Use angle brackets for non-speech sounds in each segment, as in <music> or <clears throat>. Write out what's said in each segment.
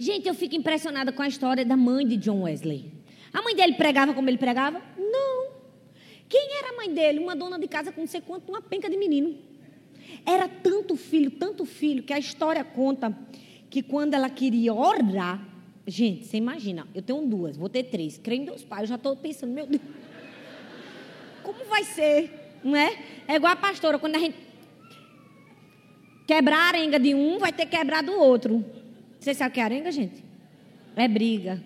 Gente, eu fico impressionada com a história da mãe de John Wesley. A mãe dele pregava como ele pregava? Não. Quem era a mãe dele? Uma dona de casa com não sei quanto, uma penca de menino. Era tanto filho, tanto filho, que a história conta que quando ela queria orar, gente, você imagina, eu tenho duas, vou ter três. Creio em Deus Pai, eu já estou pensando, meu Deus, como vai ser? Não é? É igual a pastora, quando a gente quebrar a arenga de um, vai ter que quebrar do outro. Vocês sabem o que é arenga, gente? É briga.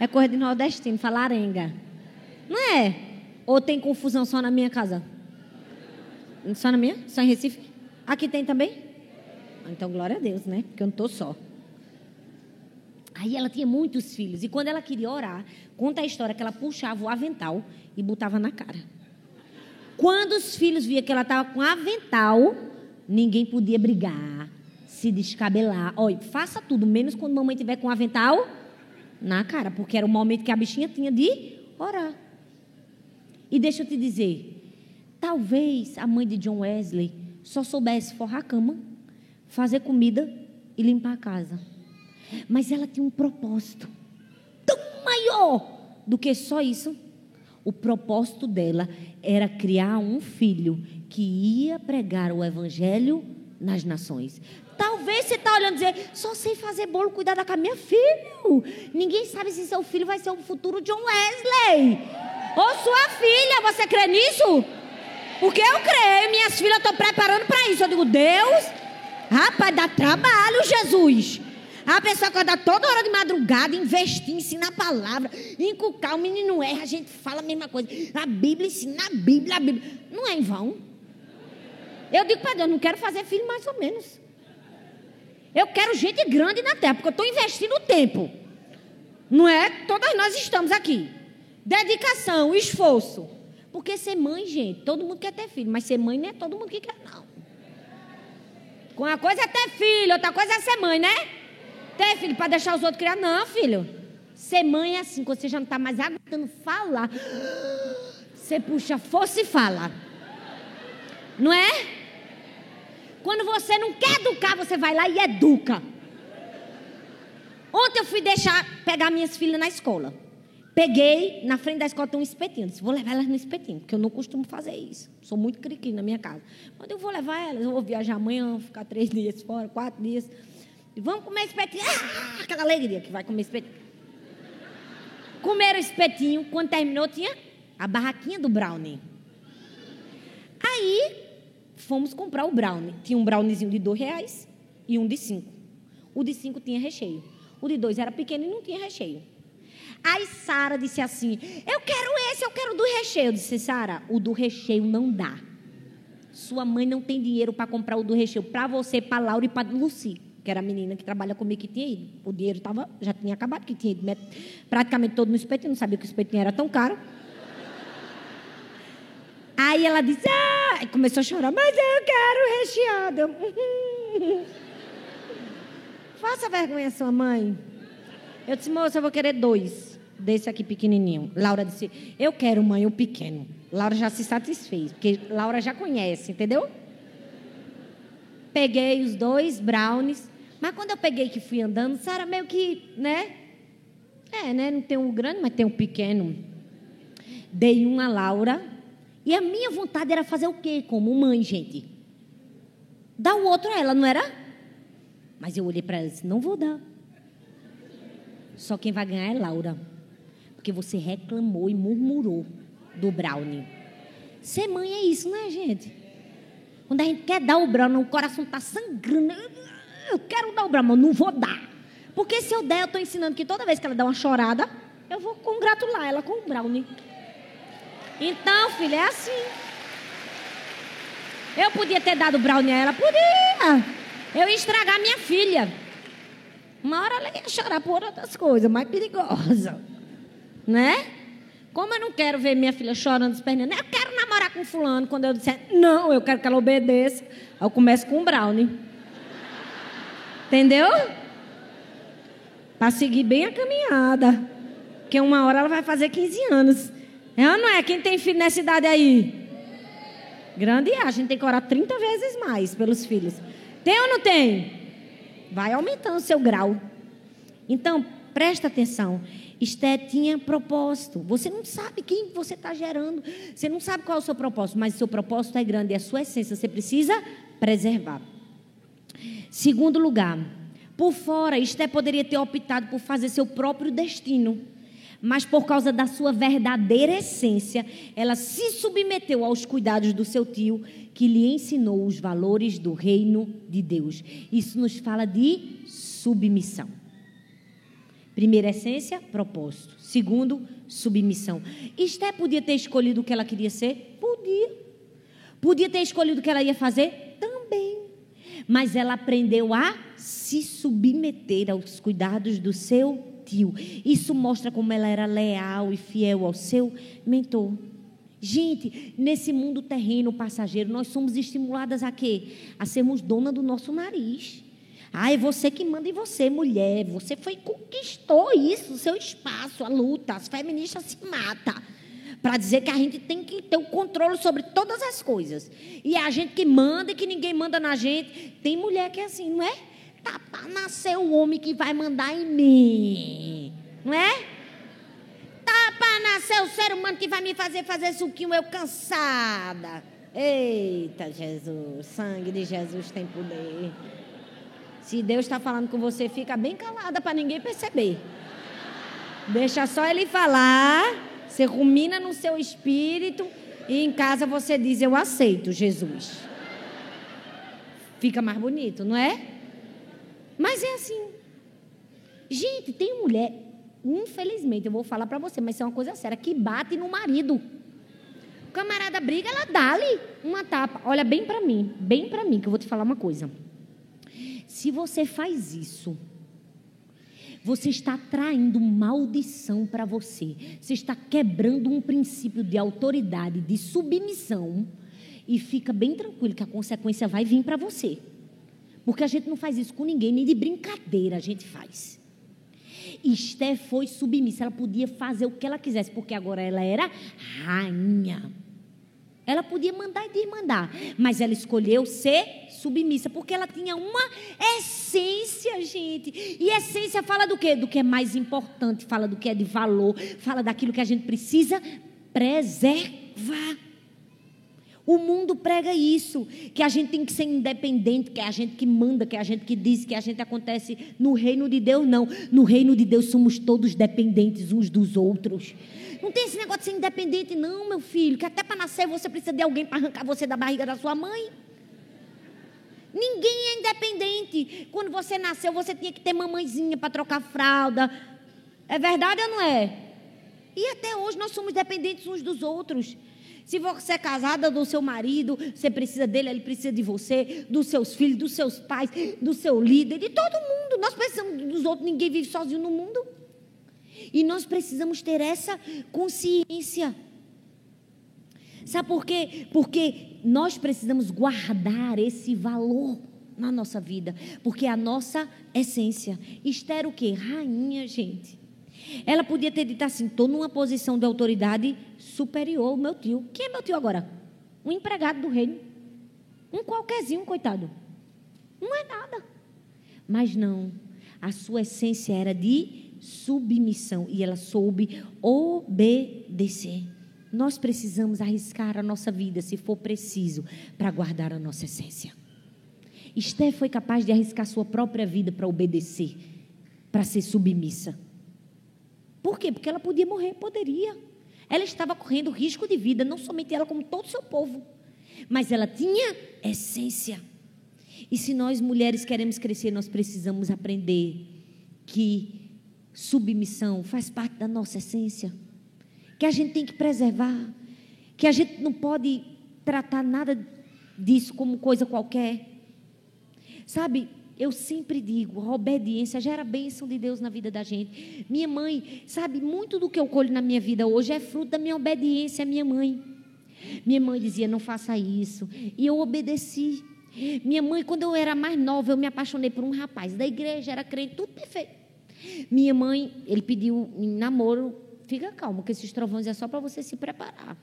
É coisa de nordestino, falar arenga. Não é? Ou tem confusão só na minha casa? Só na minha? Só em Recife? Aqui tem também? Então, glória a Deus, né? Porque eu não estou só. Aí ela tinha muitos filhos. E quando ela queria orar, conta a história que ela puxava o avental e botava na cara. Quando os filhos via que ela estava com avental, ninguém podia brigar, se descabelar. Olha, faça tudo, menos quando mamãe tiver com avental na cara, porque era o momento que a bichinha tinha de orar. E deixa eu te dizer, talvez a mãe de John Wesley só soubesse forrar a cama, fazer comida e limpar a casa. Mas ela tinha um propósito tão maior do que só isso. O propósito dela era criar um filho que ia pregar o evangelho nas nações. Talvez você está olhando e dizer, só sei fazer bolo, cuidar da minha filho. Ninguém sabe se seu filho vai ser o futuro John Wesley. Ou sua filha, você crê nisso? Porque eu creio, minhas filhas estão preparando para isso. Eu digo, Deus, rapaz, dá trabalho, Jesus. A pessoa acorda toda hora de madrugada, investir, ensinar a palavra, inculcar, o menino erra, a gente fala a mesma coisa. A Bíblia ensina a Bíblia, a Bíblia. Não é em vão. Eu digo para Deus, não quero fazer filho mais ou menos. Eu quero gente grande na terra, porque eu estou investindo tempo. Não é? Todas nós estamos aqui. Dedicação, esforço. Porque ser mãe, gente, todo mundo quer ter filho, mas ser mãe não é todo mundo que quer, não. Uma coisa é ter filho, outra coisa é ser mãe, né? Ter filho para deixar os outros criar. Não, filho. Ser mãe é assim, quando você já não está mais aguentando falar. Você puxa força e fala. Não é? Quando você não quer educar, você vai lá e educa. Ontem eu fui deixar pegar minhas filhas na escola. Peguei, na frente da escola tem um espetinho. disse, vou levar elas no espetinho, porque eu não costumo fazer isso. Sou muito criqui na minha casa. Quando eu vou levar elas, eu vou viajar amanhã, ficar três <laughs> dias fora, quatro dias. E vamos comer espetinho. Ah, aquela alegria que vai comer espetinho. Comeram espetinho. Quando terminou, tinha a barraquinha do brownie. Aí, fomos comprar o brownie. Tinha um browniezinho de dois reais e um de cinco. O de cinco tinha recheio. O de dois era pequeno e não tinha recheio. Aí Sara disse assim: Eu quero esse, eu quero do recheio. Eu disse: Sara, o do recheio não dá. Sua mãe não tem dinheiro para comprar o do recheio para você, para Laura e para Luci, que era a menina que trabalha comigo que tinha ido. O dinheiro tava, já tinha acabado, que tinha ido praticamente todo no espetinho, não sabia que o espetinho era tão caro. Aí ela disse: Ah! Começou a chorar, mas eu quero recheado. <laughs> Faça vergonha sua mãe. Eu disse, moça, eu vou querer dois desse aqui pequenininho. Laura disse, eu quero, mãe, o pequeno. Laura já se satisfez, porque Laura já conhece, entendeu? Peguei os dois brownies, mas quando eu peguei que fui andando, Sara meio que, né? É, né? Não tem um grande, mas tem um pequeno. Dei um a Laura. E a minha vontade era fazer o quê? Como mãe, gente? Dar o outro a ela, não era? Mas eu olhei para ela e disse: não vou dar. Só quem vai ganhar é Laura. Porque você reclamou e murmurou do brownie. Ser mãe é isso, né, gente? Quando a gente quer dar o brownie, o coração está sangrando. Eu quero dar o brownie, mas não vou dar. Porque se eu der, eu estou ensinando que toda vez que ela dá uma chorada, eu vou congratular ela com o brownie. Então, filha, é assim. Eu podia ter dado brownie a ela? Podia. Eu ia estragar minha filha. Uma hora ela ia chorar por outras coisas, mais perigosa. Né? Como eu não quero ver minha filha chorando, esperneando, eu quero namorar com fulano. Quando eu disser, não, eu quero que ela obedeça. Eu começo com o brownie. Entendeu? Para seguir bem a caminhada. Porque uma hora ela vai fazer 15 anos. É ou não é? Quem tem filho nessa idade aí? Grande é, a gente tem que orar 30 vezes mais pelos filhos. Tem ou não tem? Vai aumentando o seu grau. Então, presta atenção. Esté tinha propósito. Você não sabe quem você está gerando. Você não sabe qual é o seu propósito, mas o seu propósito é grande, é a sua essência. Você precisa preservar. Segundo lugar, por fora, Esté poderia ter optado por fazer seu próprio destino. Mas por causa da sua verdadeira essência, ela se submeteu aos cuidados do seu tio, que lhe ensinou os valores do reino de Deus. Isso nos fala de submissão. Primeira essência, propósito. Segundo, submissão. Esté podia ter escolhido o que ela queria ser? Podia. Podia ter escolhido o que ela ia fazer? Também. Mas ela aprendeu a se submeter aos cuidados do seu Isso mostra como ela era leal e fiel ao seu mentor. Gente, nesse mundo terreno passageiro, nós somos estimuladas a quê? A sermos dona do nosso nariz. Ah, é você que manda em você, mulher. Você foi conquistou isso, seu espaço, a luta. As feministas se matam para dizer que a gente tem que ter o controle sobre todas as coisas. E a gente que manda e que ninguém manda na gente. Tem mulher que é assim, não é? Tá para nascer o homem que vai mandar em mim, não é? Tá para nascer o ser humano que vai me fazer fazer suquinho eu cansada. Eita, Jesus, sangue de Jesus tem poder. Se Deus está falando com você, fica bem calada para ninguém perceber. Deixa só ele falar, você rumina no seu espírito e em casa você diz: Eu aceito Jesus. Fica mais bonito, não é? Mas é assim. Gente, tem mulher, infelizmente, eu vou falar para você, mas isso é uma coisa séria, que bate no marido. O camarada briga, ela dá-lhe uma tapa. Olha bem para mim, bem para mim, que eu vou te falar uma coisa. Se você faz isso, você está traindo maldição para você. Você está quebrando um princípio de autoridade, de submissão. E fica bem tranquilo que a consequência vai vir para você. Porque a gente não faz isso com ninguém, nem de brincadeira a gente faz. Esté foi submissa, ela podia fazer o que ela quisesse, porque agora ela era rainha. Ela podia mandar e desmandar, mas ela escolheu ser submissa, porque ela tinha uma essência, gente. E essência fala do quê? Do que é mais importante, fala do que é de valor, fala daquilo que a gente precisa preservar. O mundo prega isso, que a gente tem que ser independente, que é a gente que manda, que é a gente que diz, que a gente acontece no reino de Deus, não. No reino de Deus somos todos dependentes uns dos outros. Não tem esse negócio de ser independente, não, meu filho, que até para nascer você precisa de alguém para arrancar você da barriga da sua mãe. Ninguém é independente. Quando você nasceu, você tinha que ter mamãezinha para trocar fralda. É verdade ou não é? E até hoje nós somos dependentes uns dos outros. Se você é casada do seu marido, você precisa dele, ele precisa de você, dos seus filhos, dos seus pais, do seu líder, de todo mundo. Nós precisamos dos outros, ninguém vive sozinho no mundo. E nós precisamos ter essa consciência. Sabe por quê? Porque nós precisamos guardar esse valor na nossa vida, porque é a nossa essência. Esther o quê? Rainha, gente. Ela podia ter dito assim: estou numa posição de autoridade superior ao meu tio. Quem é meu tio agora? Um empregado do reino. Um qualquerzinho, coitado. Não é nada. Mas não. A sua essência era de submissão e ela soube obedecer. Nós precisamos arriscar a nossa vida, se for preciso, para guardar a nossa essência. Esté foi capaz de arriscar sua própria vida para obedecer, para ser submissa. Por quê? Porque ela podia morrer, poderia. Ela estava correndo risco de vida, não somente ela, como todo o seu povo. Mas ela tinha essência. E se nós mulheres queremos crescer, nós precisamos aprender que submissão faz parte da nossa essência. Que a gente tem que preservar. Que a gente não pode tratar nada disso como coisa qualquer. Sabe, eu sempre digo, a obediência gera bênção de Deus na vida da gente. Minha mãe, sabe, muito do que eu colho na minha vida hoje é fruto da minha obediência à minha mãe. Minha mãe dizia, não faça isso. E eu obedeci. Minha mãe, quando eu era mais nova, eu me apaixonei por um rapaz da igreja, era crente, tudo perfeito. Minha mãe, ele pediu em namoro, fica calmo, que esses trovões é só para você se preparar.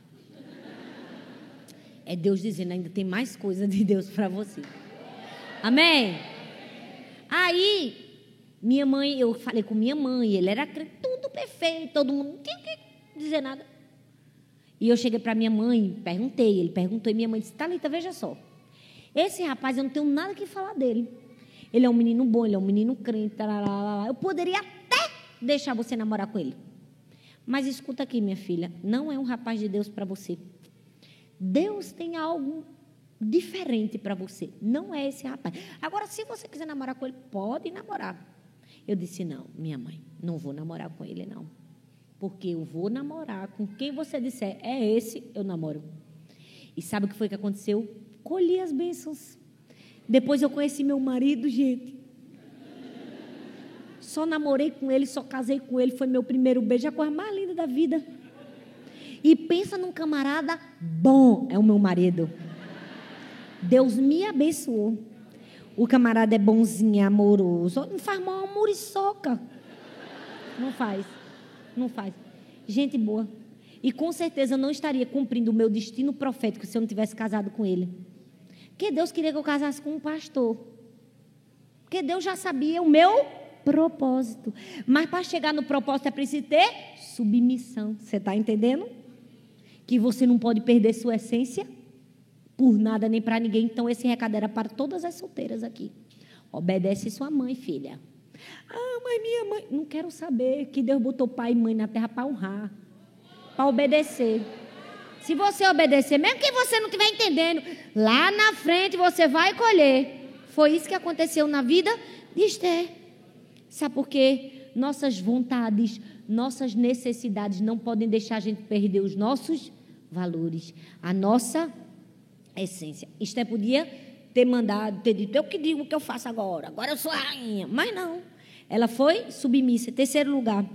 É Deus dizendo, ainda tem mais coisa de Deus para você. Amém? Aí, Minha mãe, eu falei com minha mãe, ele era tudo perfeito, todo mundo não tinha que dizer nada. E eu cheguei para minha mãe, perguntei, ele perguntou, e minha mãe disse: Thalita, veja só. Esse rapaz, eu não tenho nada que falar dele. Ele é um menino bom, ele é um menino crente. Tarará, eu poderia até deixar você namorar com ele. Mas escuta aqui, minha filha, não é um rapaz de Deus para você. Deus tem algo diferente para você. Não é esse rapaz. Agora, se você quiser namorar com ele, pode namorar. Eu disse: não, minha mãe, não vou namorar com ele, não. Porque eu vou namorar com quem você disser, é esse, eu namoro. E sabe o que foi que aconteceu? Colhi as bênçãos. Depois eu conheci meu marido, gente. Só namorei com ele, só casei com ele, foi meu primeiro beijo, a coisa mais linda da vida. E pensa num camarada bom, é o meu marido. Deus me abençoou. O camarada é bonzinho, amoroso. Não faz mal muriçoca. Não faz. Não faz. Gente boa. E com certeza eu não estaria cumprindo o meu destino profético se eu não tivesse casado com ele. Porque Deus queria que eu casasse com um pastor. Porque Deus já sabia o meu propósito. Mas para chegar no propósito é preciso ter submissão. Você está entendendo? Que você não pode perder sua essência por nada nem para ninguém. Então, esse recado era para todas as solteiras aqui. Obedece sua mãe, filha. Ah, mas minha mãe. Não quero saber que Deus botou pai e mãe na terra para honrar, para obedecer. Se você obedecer, mesmo que você não estiver entendendo, lá na frente você vai colher. Foi isso que aconteceu na vida de Esther. Sabe por quê? Nossas vontades, nossas necessidades não podem deixar a gente perder os nossos valores, a nossa essência. Esther podia ter mandado, ter dito, eu que digo o que eu faço agora, agora eu sou a rainha. Mas não. Ela foi submissa. Terceiro lugar.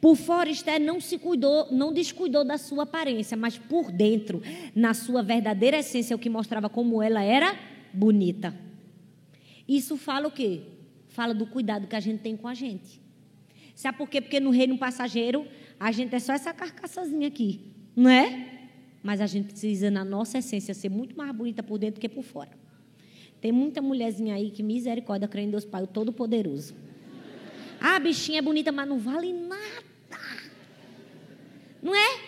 Por fora, Esther não se cuidou, não descuidou da sua aparência, mas por dentro, na sua verdadeira essência, o que mostrava como ela era bonita. Isso fala o quê? Fala do cuidado que a gente tem com a gente. Sabe por quê? Porque no reino passageiro, a gente é só essa carcaçazinha aqui, não é? Mas a gente precisa, na nossa essência, ser muito mais bonita por dentro que por fora. Tem muita mulherzinha aí que, misericórdia, crê em Deus Pai, o Todo-Poderoso. Ah, bichinha é bonita, mas não vale nada. Não é?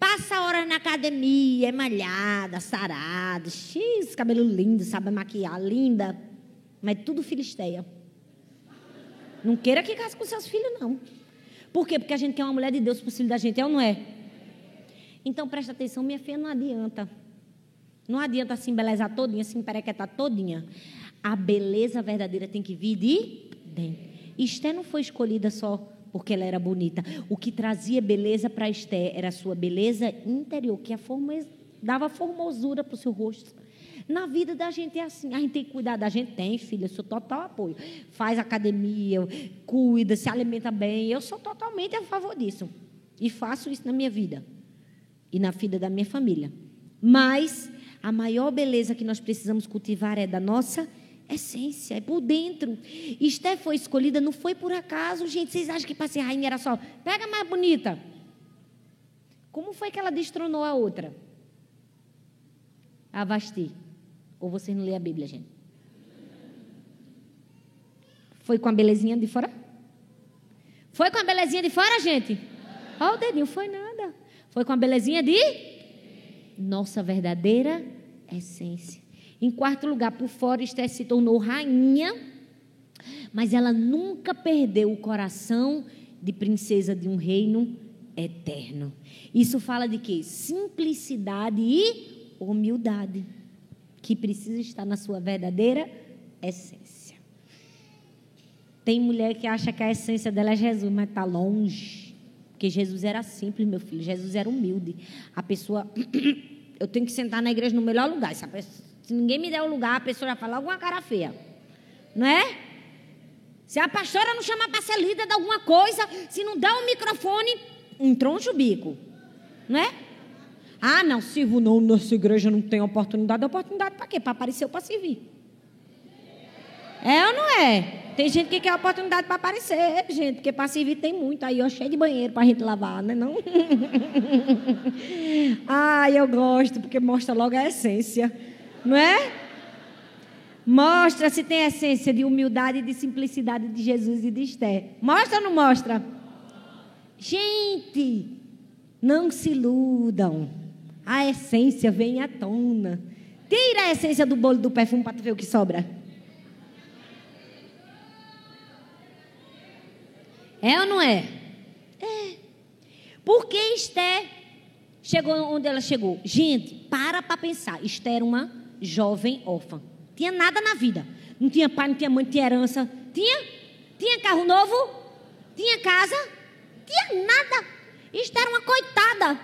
Passa horas na academia, é malhada, sarada, x, cabelo lindo, sabe maquiar, linda. Mas tudo filisteia. Não queira que case com seus filhos, não. Por quê? Porque a gente quer uma mulher de Deus para o filho da gente, é ou não é? Então presta atenção, minha filha não adianta. Não adianta se embelezar todinha, se emperequetar todinha. A beleza verdadeira tem que vir de dentro. Esther não foi escolhida só porque ela era bonita. O que trazia beleza para Esther era a sua beleza interior, que dava formosura para o seu rosto. Na vida da gente é assim, a gente tem que cuidar da gente, tem, filha, eu sou total apoio. Faz academia, cuida, se alimenta bem, eu sou totalmente a favor disso. E faço isso na minha vida e na vida da minha família. Mas a maior beleza que nós precisamos cultivar é da nossa essência, é por dentro. Esté foi escolhida, não foi por acaso, gente. Vocês acham que para ser rainha era só, pega mais bonita. Como foi que ela destronou a outra? A Vasti. Ou vocês não lê a Bíblia, gente? Foi com a belezinha de fora? Foi com a belezinha de fora, gente? Olha o dedinho, foi nada. Foi com a belezinha de nossa verdadeira essência. Em quarto lugar, por fora, Esther se tornou rainha, mas ela nunca perdeu o coração de princesa de um reino eterno. Isso fala de quê? Simplicidade e humildade, que precisa estar na sua verdadeira essência. Tem mulher que acha que a essência dela é Jesus, mas está longe. Porque Jesus era simples, meu filho. Jesus era humilde. A pessoa. <clears throat> Eu tenho que sentar na igreja no melhor lugar. Se, pessoa, se ninguém me der o lugar, a pessoa já fala alguma cara feia. Não é? Se a pastora não chamar para ser líder de alguma coisa, se não der um microfone, um troncho bico. Não é? Ah, não, sirvo não, nossa igreja não tem oportunidade. Oportunidade para quê? Para aparecer ou para servir. É ou não é? Tem gente que quer oportunidade para aparecer, gente, porque para servir tem muito. Aí, ó, cheio de banheiro para a gente lavar, né? Não? <laughs> Ai, eu gosto, porque mostra logo a essência, não é? Mostra se tem essência de humildade e de simplicidade de Jesus e de Esther. Mostra ou não mostra? Gente, não se iludam. A essência vem à tona. Tira a essência do bolo do perfume para tu ver o que sobra. É ou não é? É. Porque Esther chegou onde ela chegou? Gente, para para pensar. Esther era uma jovem órfã. Tinha nada na vida. Não tinha pai, não tinha mãe, não tinha herança. Tinha? Tinha carro novo? Tinha casa? Tinha nada. Esther era uma coitada.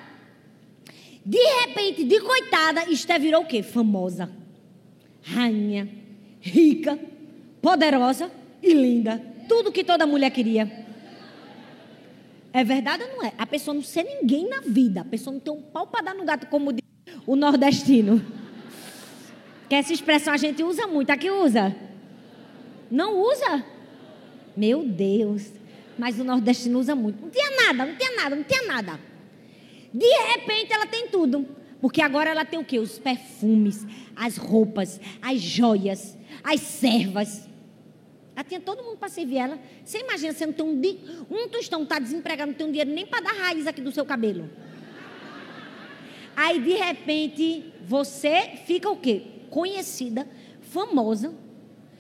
De repente, de coitada, Esther virou o quê? Famosa. Rainha, rica, poderosa e linda. Tudo que toda mulher queria. É verdade ou não é? A pessoa não ser ninguém na vida. A pessoa não tem um pau para dar no gato, como diz o nordestino. Que essa expressão a gente usa muito. Aqui usa? Não usa? Meu Deus. Mas o nordestino usa muito. Não tinha nada, não tinha nada, não tinha nada. De repente ela tem tudo. Porque agora ela tem o quê? Os perfumes, as roupas, as joias, as servas. Ela tinha todo mundo para servir ela. Você imagina, você não tem um, um tostão, está desempregado, não tem um dinheiro nem para dar raiz aqui do seu cabelo. Aí, de repente, você fica o quê? Conhecida, famosa.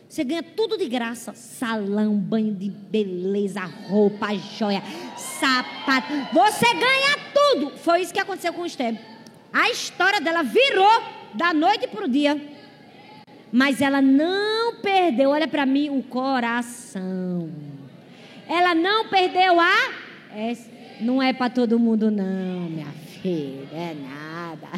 Você ganha tudo de graça: salão, banho de beleza, roupa, joia, sapato. Você ganha tudo. Foi isso que aconteceu com o Esther. A história dela virou da noite para o dia. Mas ela não perdeu, olha para mim, o coração. Ela não perdeu a. É, não é para todo mundo, não, minha filha. É nada.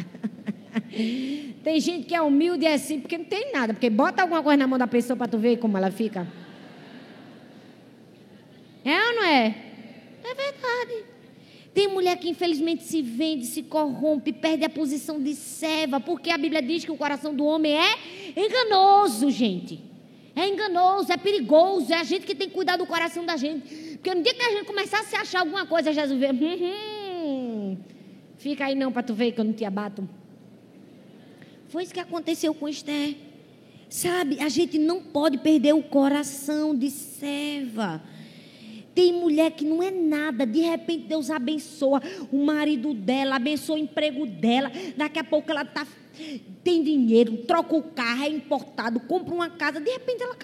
<laughs> tem gente que é humilde é assim porque não tem nada. Porque bota alguma coisa na mão da pessoa para tu ver como ela fica. É ou não é? É verdade. Tem mulher que infelizmente se vende, se corrompe, perde a posição de serva, porque a Bíblia diz que o coração do homem é enganoso, gente. É enganoso, é perigoso, é a gente que tem que cuidar do coração da gente. Porque no dia que a gente começar a se achar alguma coisa, Jesus vê, hum, hum, fica aí não para tu ver que eu não te abato. Foi isso que aconteceu com Esther. Sabe, a gente não pode perder o coração de serva. Tem mulher que não é nada, de repente Deus abençoa o marido dela, abençoa o emprego dela. Daqui a pouco ela tá, tem dinheiro, troca o carro, é importado, compra uma casa. De repente ela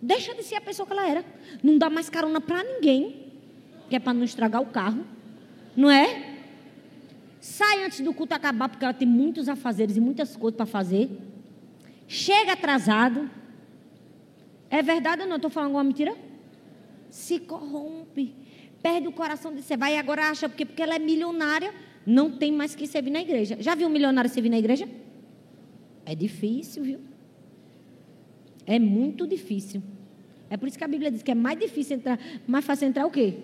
deixa de ser a pessoa que ela era. Não dá mais carona para ninguém, que é para não estragar o carro, não é? Sai antes do culto acabar, porque ela tem muitos afazeres e muitas coisas para fazer. Chega atrasado. É verdade ou não? Estou falando alguma mentira? Se corrompe, perde o coração de ser. Vai agora acha porque, porque ela é milionária, não tem mais que servir na igreja. Já viu um milionário servir na igreja? É difícil, viu? É muito difícil. É por isso que a Bíblia diz que é mais difícil entrar, mais fácil entrar o quê?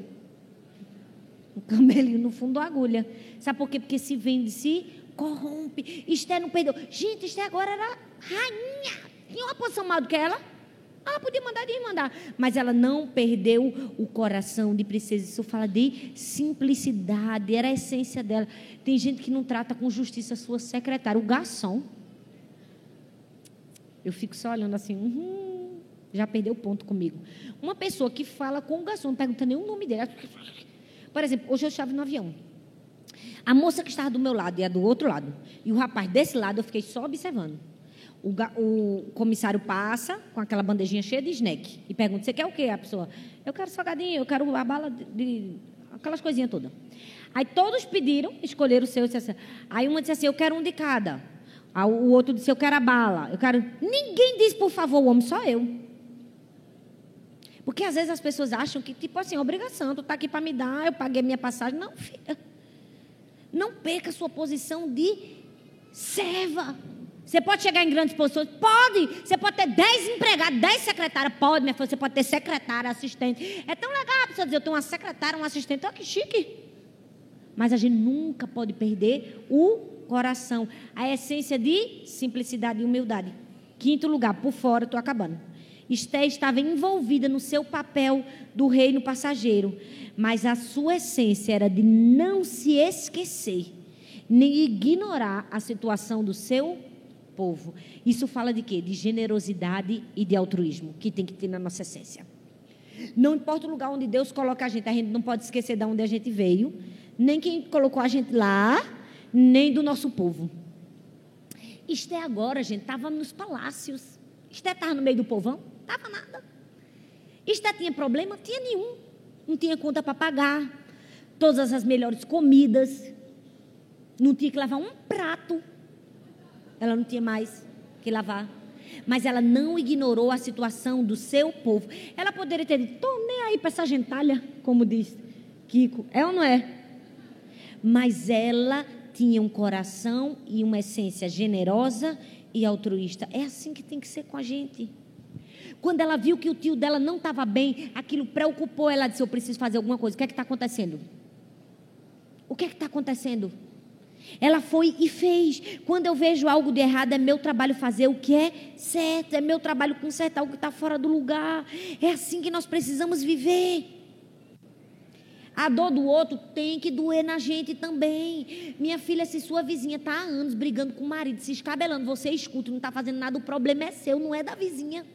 O camelinho no fundo da agulha. Sabe por quê? Porque se vende, se corrompe. Esther não perdeu. Gente, Esther agora era rainha. Tinha uma posição maior do que ela. Ela podia mandar de mandar, mas ela não perdeu o coração de princesa. Isso fala de simplicidade, era a essência dela. Tem gente que não trata com justiça a sua secretária, o garçom. Eu fico só olhando assim, uhum, já perdeu ponto comigo. Uma pessoa que fala com o garçom, não pergunta nem o nome dele. Por exemplo, hoje eu estava no avião. A moça que estava do meu lado e a do outro lado. E o rapaz desse lado, eu fiquei só observando. O, o, comissário passa com aquela bandejinha cheia de snack e pergunta: Você quer o quê? A pessoa: Eu quero salgadinho, eu quero a bala de. de aquelas coisinhas todas. Aí todos pediram, escolheram o seu. Assim. Aí uma disse assim: Eu quero um de cada. Aí o outro disse: Eu quero a bala. Eu quero. Ninguém diz, por favor, o homem, só eu. Porque às vezes as pessoas acham que, tipo assim, obrigação, tu está aqui para me dar, eu paguei minha passagem. Não, filha. Não perca a sua posição de serva. Você pode chegar em grandes posições? Pode. Você pode ter 10 empregados, 10 secretárias. Pode, minha filha. Você pode ter secretária, assistente. É tão legal a pessoa dizer, eu tenho uma secretária, um assistente. Olha que chique. Mas a gente nunca pode perder o coração. A essência de simplicidade e humildade. Quinto lugar, por fora, estou acabando. Esté estava envolvida no seu papel do reino passageiro. Mas a sua essência era de não se esquecer, nem ignorar a situação do seu povo. Isso fala de quê? De generosidade e de altruísmo, que tem que ter na nossa essência. Não importa o lugar onde Deus coloca a gente, a gente não pode esquecer de onde a gente veio, nem quem colocou a gente lá, nem do nosso povo. Isto é agora, gente, estava nos palácios. Isto estava no meio do povão? Estava nada. Isto tinha problema? Tinha nenhum. Não tinha conta para pagar. Todas as melhores comidas. Não tinha que lavar um prato. Ela não tinha mais que lavar. Mas ela não ignorou a situação do seu povo. Ela poderia ter dito, estou nem aí para essa gentalha, como diz Kiko. É ou não é? Mas ela tinha um coração e uma essência generosa e altruísta. É assim que tem que ser com a gente. Quando ela viu que o tio dela não estava bem, aquilo preocupou ela. Disse: Eu preciso fazer alguma coisa. O que é que está acontecendo? O que é que está acontecendo? Ela foi e fez. Quando eu vejo algo de errado, é meu trabalho fazer o que é certo, é meu trabalho consertar o que está fora do lugar. É assim que nós precisamos viver. A dor do outro tem que doer na gente também. Minha filha, se sua vizinha está há anos brigando com o marido, se escabelando, você escuta, não está fazendo nada, o problema é seu, não é da vizinha.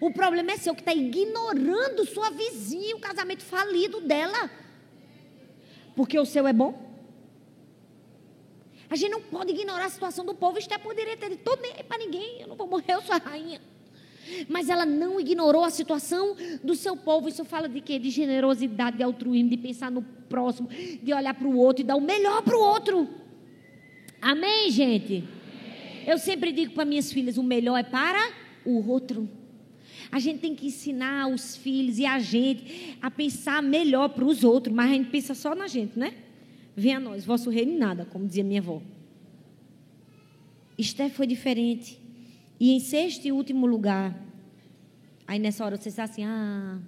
O problema é seu que está ignorando sua vizinha, o casamento falido dela. Porque o seu é bom? A gente não pode ignorar a situação do povo. Esther poderia ter dito, nem para ninguém, eu não vou morrer, eu sou a rainha. Mas ela não ignorou a situação do seu povo. Isso fala de quê? De generosidade, de altruísmo, de pensar no próximo, de olhar para o outro e dar o melhor para o outro. Amém, gente? Eu sempre digo para minhas filhas: o melhor é para o outro. A gente tem que ensinar os filhos e a gente a pensar melhor para os outros, mas a gente pensa só na gente, né? Venha a nós, vosso reino nada, como dizia minha avó. Esté foi diferente. E em sexto e último lugar, aí nessa hora vocês assim, ah.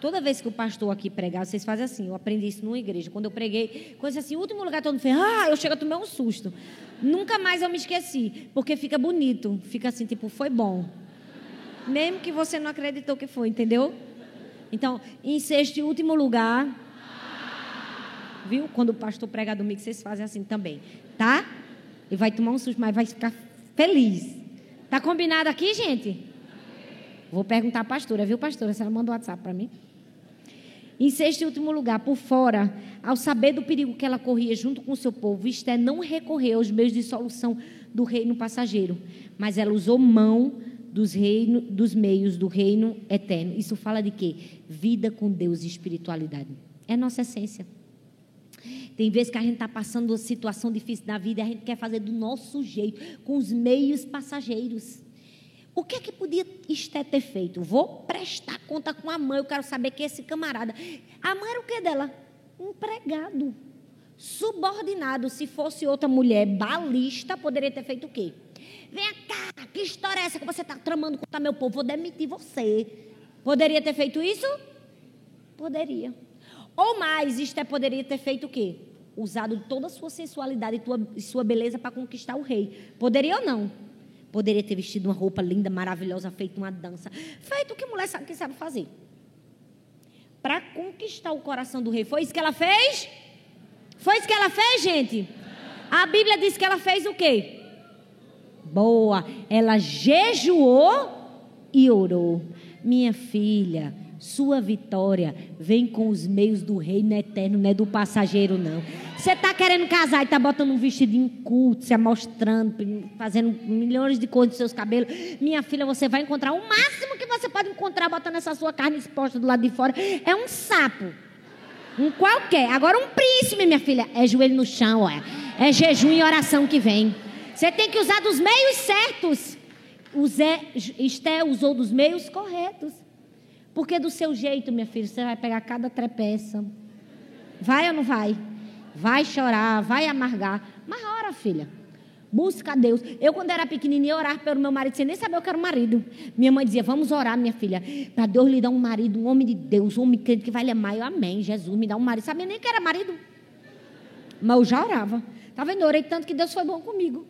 Toda vez que o pastor aqui pregar, vocês fazem assim. Eu aprendi isso numa igreja. Quando eu preguei, coisa assim, último lugar, todo mundo fez, ah, eu chego a tomar um susto. Nunca mais eu me esqueci, porque fica bonito. Fica assim, tipo, foi bom. Mesmo que você não acreditou que foi, entendeu? Então, em sexto e último lugar, viu? Quando o pastor prega domingo, vocês fazem assim também, tá? E vai tomar um susto, mas vai ficar feliz. Tá combinado aqui, gente? Vou perguntar à pastora, viu, pastora? Se ela manda o WhatsApp para mim. Em sexto e último lugar, por fora, ao saber do perigo que ela corria junto com o seu povo, Esté não recorreu aos meios de solução do reino passageiro, mas ela usou mão dos, reino, dos meios do reino eterno. Isso fala de quê? Vida com Deus e espiritualidade. É nossa essência. Tem vezes que a gente está passando uma situação difícil na vida e a gente quer fazer do nosso jeito, com os meios passageiros. O que é que podia Esté ter feito? Vou prestar conta com a mãe, eu quero saber que esse camarada. A mãe era o que dela? Empregado. Subordinado. Se fosse outra mulher balista, poderia ter feito o quê? Vem cá, que história é essa que você está tramando contra meu povo? Vou demitir você. Poderia ter feito isso? Poderia. Ou mais, Esther poderia ter feito o quê? Usado toda a sua sensualidade e, tua, e sua beleza para conquistar o rei. Poderia ou não? Poderia ter vestido uma roupa linda, maravilhosa, feito uma dança. Feito o que mulher sabe que sabe fazer. Para conquistar o coração do rei. Foi isso que ela fez? Foi isso que ela fez, gente? A Bíblia diz que ela fez o quê? Boa. Ela jejuou e orou. Minha filha, sua vitória vem com os meios do reino eterno, não é do passageiro, não. Você está querendo casar e está botando um vestidinho culto, se amostrando, fazendo milhões de cores nos seus cabelos. Minha filha, você vai encontrar o máximo que você pode encontrar botando essa sua carne exposta do lado de fora. É um sapo. Um qualquer. Agora um príncipe, minha filha. É joelho no chão, olha. É jejum e oração que vem. Você tem que usar dos meios certos. O Esté usou dos meios corretos. Porque do seu jeito, minha filha, você vai pegar cada trepeça. Vai ou não vai? Vai chorar, vai amargar. Mas ora, filha. Busca a Deus. Eu, quando era pequenininha, orar pelo meu marido, sem nem saber o que era um marido. Minha mãe dizia: Vamos orar, minha filha, para Deus lhe dar um marido, um homem de Deus, um homem crente que vai lhe amar. Eu, amém. Jesus me dá um marido. Sabia nem que era marido. Mas eu já orava. Está vendo? Orei tanto que Deus foi bom comigo.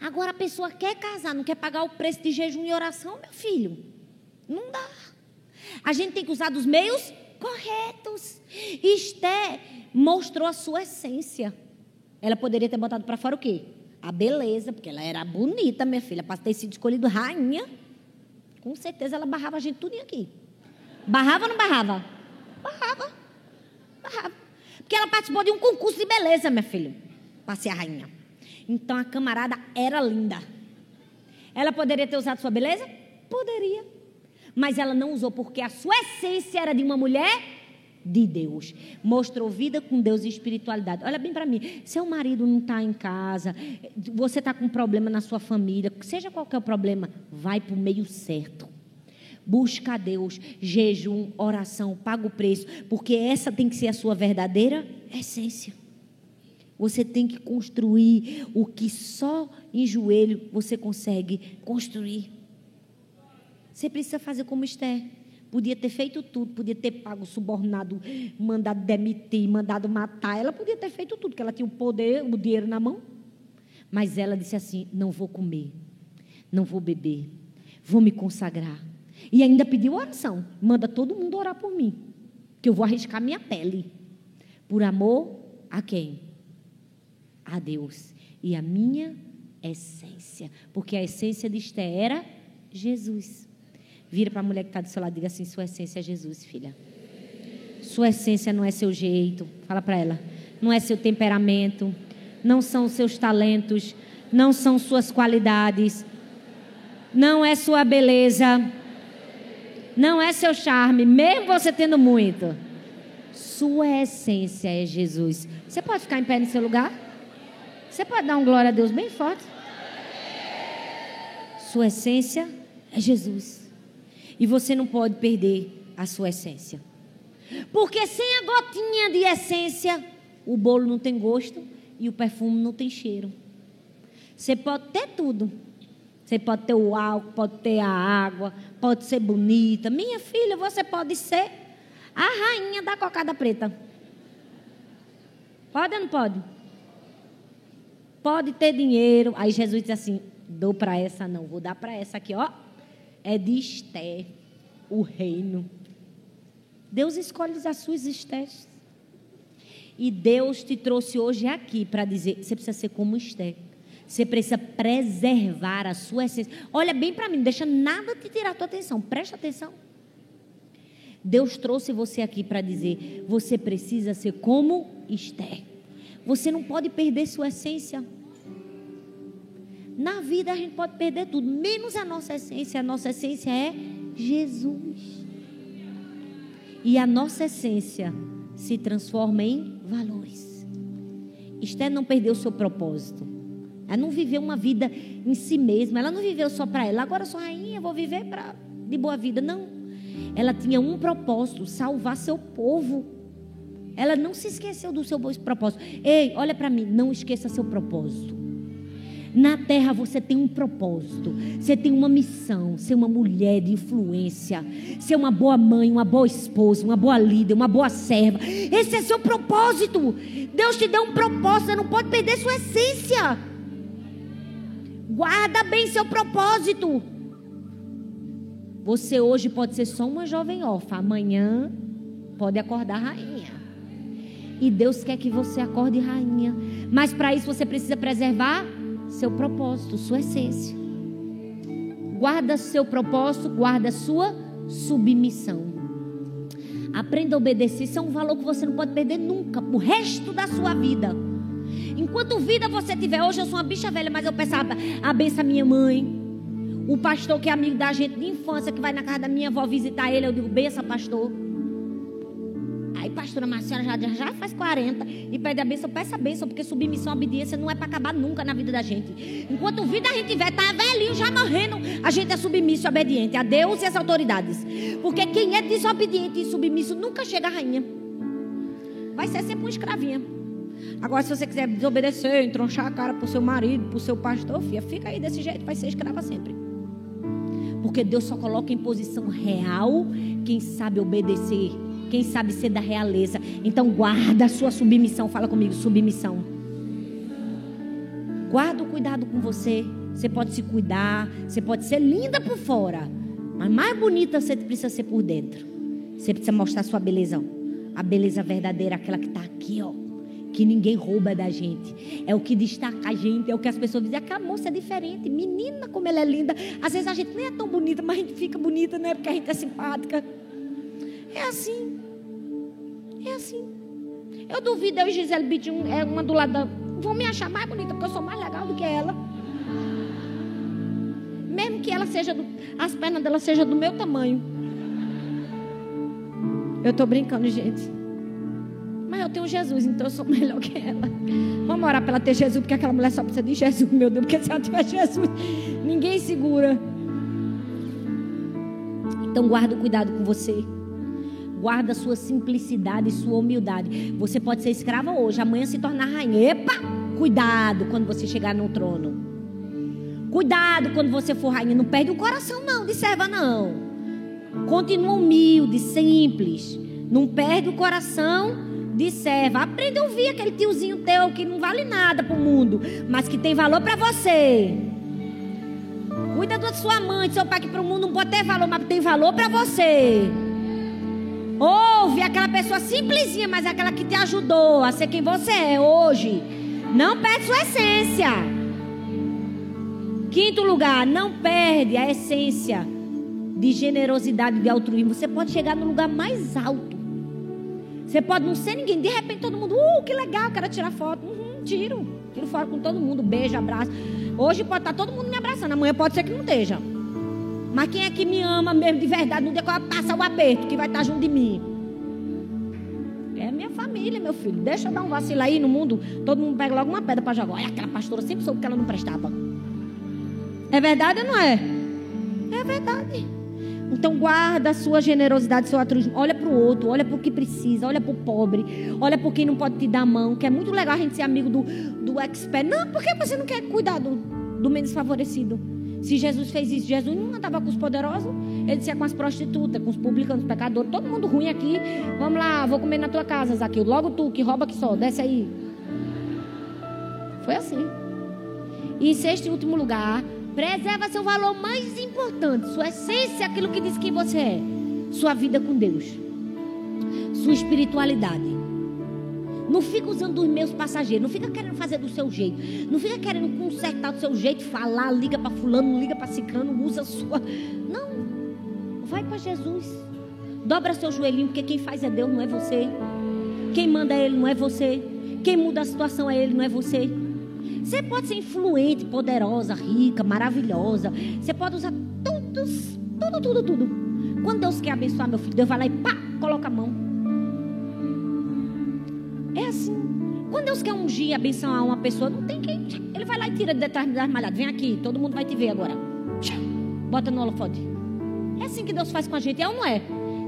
Agora a pessoa quer casar, não quer pagar o preço de jejum e oração, meu filho. Não dá. A gente tem que usar dos meios corretos. Esté mostrou a sua essência. Ela poderia ter botado para fora o quê? a beleza, porque ela era bonita, minha filha, para ter sido escolhida rainha. Com certeza ela barrava a gente tudo aqui. Barrava ou não barrava? Barrava. Barrava. Porque ela participou de um concurso de beleza, minha filha, para ser a rainha. Então a camarada era linda. Ela poderia ter usado sua beleza? Poderia. Mas ela não usou porque a sua essência era de uma mulher de Deus. Mostrou vida com Deus e espiritualidade. Olha bem para mim. Seu marido não está em casa, você está com um problema na sua família, seja qualquer problema, vai para o meio certo. Busca a Deus, jejum, oração, paga o preço, porque essa tem que ser a sua verdadeira essência. Você tem que construir o que só em joelho você consegue construir. Você precisa fazer como Esther. Podia ter feito tudo, podia ter pago subornado, mandado demitir, mandado matar. Ela podia ter feito tudo, porque ela tinha o poder, o dinheiro na mão. Mas ela disse assim: não vou comer, não vou beber, vou me consagrar. E ainda pediu oração. Manda todo mundo orar por mim, que eu vou arriscar minha pele. Por amor a quem? A Deus. E a minha essência. Porque a essência de Esther era Jesus. Vira para a mulher que está do seu lado e diga assim: Sua essência é Jesus, filha. Sua essência não é seu jeito. Fala para ela. Não é seu temperamento. Não são seus talentos. Não são suas qualidades. Não é sua beleza. Não é seu charme, mesmo você tendo muito. Sua essência é Jesus. Você pode ficar em pé no seu lugar? Você pode dar um glória a Deus bem forte? Sua essência é Jesus. E você não pode perder a sua essência. Porque sem a gotinha de essência, o bolo não tem gosto e o perfume não tem cheiro. Você pode ter tudo. Você pode ter o álcool, pode ter a água, pode ser bonita. Minha filha, você pode ser a rainha da cocada preta. Pode ou não pode? Pode ter dinheiro. Aí Jesus diz assim: dou para essa, não, vou dar para essa aqui, ó é de Esté, o reino. Deus escolhe as suas Estés. E Deus te trouxe hoje aqui para dizer: você precisa ser como Esté. Você precisa preservar a sua essência. Olha bem para mim, não deixa nada te tirar a tua atenção. Presta atenção. Deus trouxe você aqui para dizer: você precisa ser como Esther. Você não pode perder sua essência. Na vida a gente pode perder tudo, menos a nossa essência. A nossa essência é Jesus. E a nossa essência se transforma em valores. Esther não perdeu o seu propósito. Ela não viveu uma vida em si mesma. Ela não viveu só para ela. Agora sou rainha, vou viver pra, de boa vida. Não. Ela tinha um propósito: salvar seu povo. Ela não se esqueceu do seu propósito. Ei, olha para mim, não esqueça seu propósito. Na terra você tem um propósito, você tem uma missão, ser uma mulher de influência, ser uma boa mãe, uma boa esposa, uma boa líder, uma boa serva. Esse é seu propósito. Deus te deu um propósito, você não pode perder sua essência. Guarda bem seu propósito. Você hoje pode ser só uma jovem órfã, amanhã pode acordar rainha. E Deus quer que você acorde rainha. Mas para isso você precisa preservar seu propósito, sua essência. Guarda seu propósito, guarda sua submissão. Aprenda a obedecer. Isso é um valor que você não pode perder nunca, o resto da sua vida. Enquanto vida você tiver, hoje eu sou uma bicha velha, mas eu peço a, a benção à minha mãe. O pastor que é amigo da gente de infância, que vai na casa da minha avó visitar ele, eu digo, benção, pastor. Aí, pastora Marcela já, já faz 40 e pede a bênção, peça a bênção, porque submissão, obediência não é para acabar nunca na vida da gente. Enquanto vida a gente tiver, tá velhinho, já morrendo, a gente é submisso e obediente a Deus e às autoridades. Porque quem é desobediente e submisso nunca chega à rainha. Vai ser sempre uma escravinha. Agora, se você quiser desobedecer, entronchar a cara pro seu marido, pro seu pastor, filha, fica aí desse jeito, vai ser escrava sempre. Porque Deus só coloca em posição real quem sabe obedecer quem sabe ser da realeza. Então guarda a sua submissão. Fala comigo, submissão. Guarda o cuidado com você. Você pode se cuidar, você pode ser linda por fora, mas mais bonita você precisa ser por dentro. Você precisa mostrar sua beleza, a beleza verdadeira, aquela que está aqui, ó, que ninguém rouba da gente. É o que destaca a gente, é o que as pessoas dizem. Aquela moça é diferente, menina como ela é linda. Às vezes a gente nem é tão bonita, mas a gente fica bonita, né? Porque a gente é simpática. É assim. Assim. Eu duvido eu e Gisele Bittin, é uma do lado da. Vão me achar mais bonita, porque eu sou mais legal do que ela. Mesmo que ela seja do, as pernas dela sejam do meu tamanho. Eu estou brincando, gente. Mas eu tenho Jesus, então eu sou <laughs> melhor que ela. Vamos orar para ela ter Jesus, porque aquela mulher só precisa de Jesus, meu Deus. Porque se ela tiver Jesus, ninguém segura. Então guarda o cuidado com você. Guarda sua simplicidade e sua humildade. Você pode ser escrava hoje, amanhã se tornar rainha. Epa! Cuidado quando você chegar no trono. Cuidado quando você for rainha. Não perde o coração, não, de serva, não. Continua humilde, simples. Não perde o coração de serva. Aprenda a ouvir aquele tiozinho teu que não vale nada para o mundo, mas que tem valor para você. Cuida da sua mãe, seu pai, que para o mundo não pode ter valor, mas tem valor para você. Ouve aquela pessoa simplesinha, mas aquela que te ajudou a ser quem você é hoje. Não perde sua essência. Quinto lugar, não perde a essência de generosidade, de altruísmo. Você pode chegar no lugar mais alto. Você pode não ser ninguém. De repente todo mundo, uh, que legal, quero tirar foto. Uhum, tiro. Tiro fora com todo mundo. Beijo, abraço. Hoje pode estar todo mundo me abraçando. Amanhã pode ser que não esteja. Mas quem é que me ama mesmo de verdade que eu passar o aperto, que vai estar junto de mim? É minha família, meu filho. Deixa eu dar um vacilo aí no mundo. Todo mundo pega logo uma pedra para jogar. Olha, aquela pastora sempre soube que ela não prestava. É verdade ou não é? É verdade. Então guarda a sua generosidade, seu altruísmo. Olha para o outro, olha para o que precisa, olha para o pobre, olha para quem não pode te dar a mão. Que é muito legal a gente ser amigo do, do expert. Não, por que você não quer cuidar do, do menos favorecido? Se Jesus fez isso, Jesus não andava com os poderosos, ele dizia com as prostitutas, com os publicanos, pecadores, todo mundo ruim aqui. Vamos lá, vou comer na tua casa, Zaqueu. Logo tu, que rouba que só, desce aí. Foi assim. E em sexto e último lugar, preserva seu valor mais importante, sua essência, aquilo que diz quem você é. Sua vida com Deus. Sua espiritualidade. Não fica usando os meus passageiros. Não fica querendo fazer do seu jeito. Não fica querendo consertar do seu jeito, falar, liga para fulano, liga para ciclano, usa a sua. Não. Vai para Jesus. Dobra seu joelhinho, porque quem faz é Deus, não é você. Quem manda é Ele, não é você. Quem muda a situação é Ele, não é você. Você pode ser influente, poderosa, rica, maravilhosa. Você pode usar todos, tudo, tudo, tudo. Quando Deus quer abençoar meu filho, Deus vai lá e pá, coloca a mão. Quando Deus quer ungir e abençoar uma pessoa, não tem quem. Ele vai lá e tira de detrás das malhadas. Vem aqui, todo mundo vai te ver agora. Bota no holofote. É assim que Deus faz com a gente, é ou não é?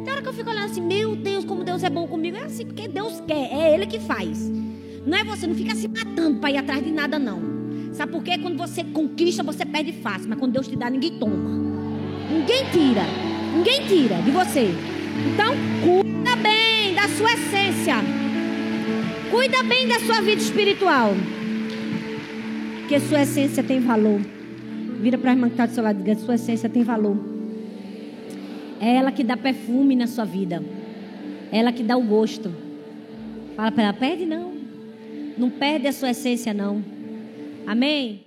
Tem hora que eu fico olhando assim, meu Deus, como Deus é bom comigo. É assim, porque Deus quer, é Ele que faz. Não é você, não fica se matando para ir atrás de nada, não. Sabe por quê? Quando você conquista, você perde fácil. Mas quando Deus te dá, ninguém toma. Ninguém tira. Ninguém tira de você. Então, cuida bem da sua essência. Cuida bem da sua vida espiritual. Porque sua essência tem valor. Vira para a irmã que está do seu lado e diga: sua essência tem valor. É ela que dá perfume na sua vida. É ela que dá o gosto. Fala para ela: perde não. Não perde a sua essência, não. Amém?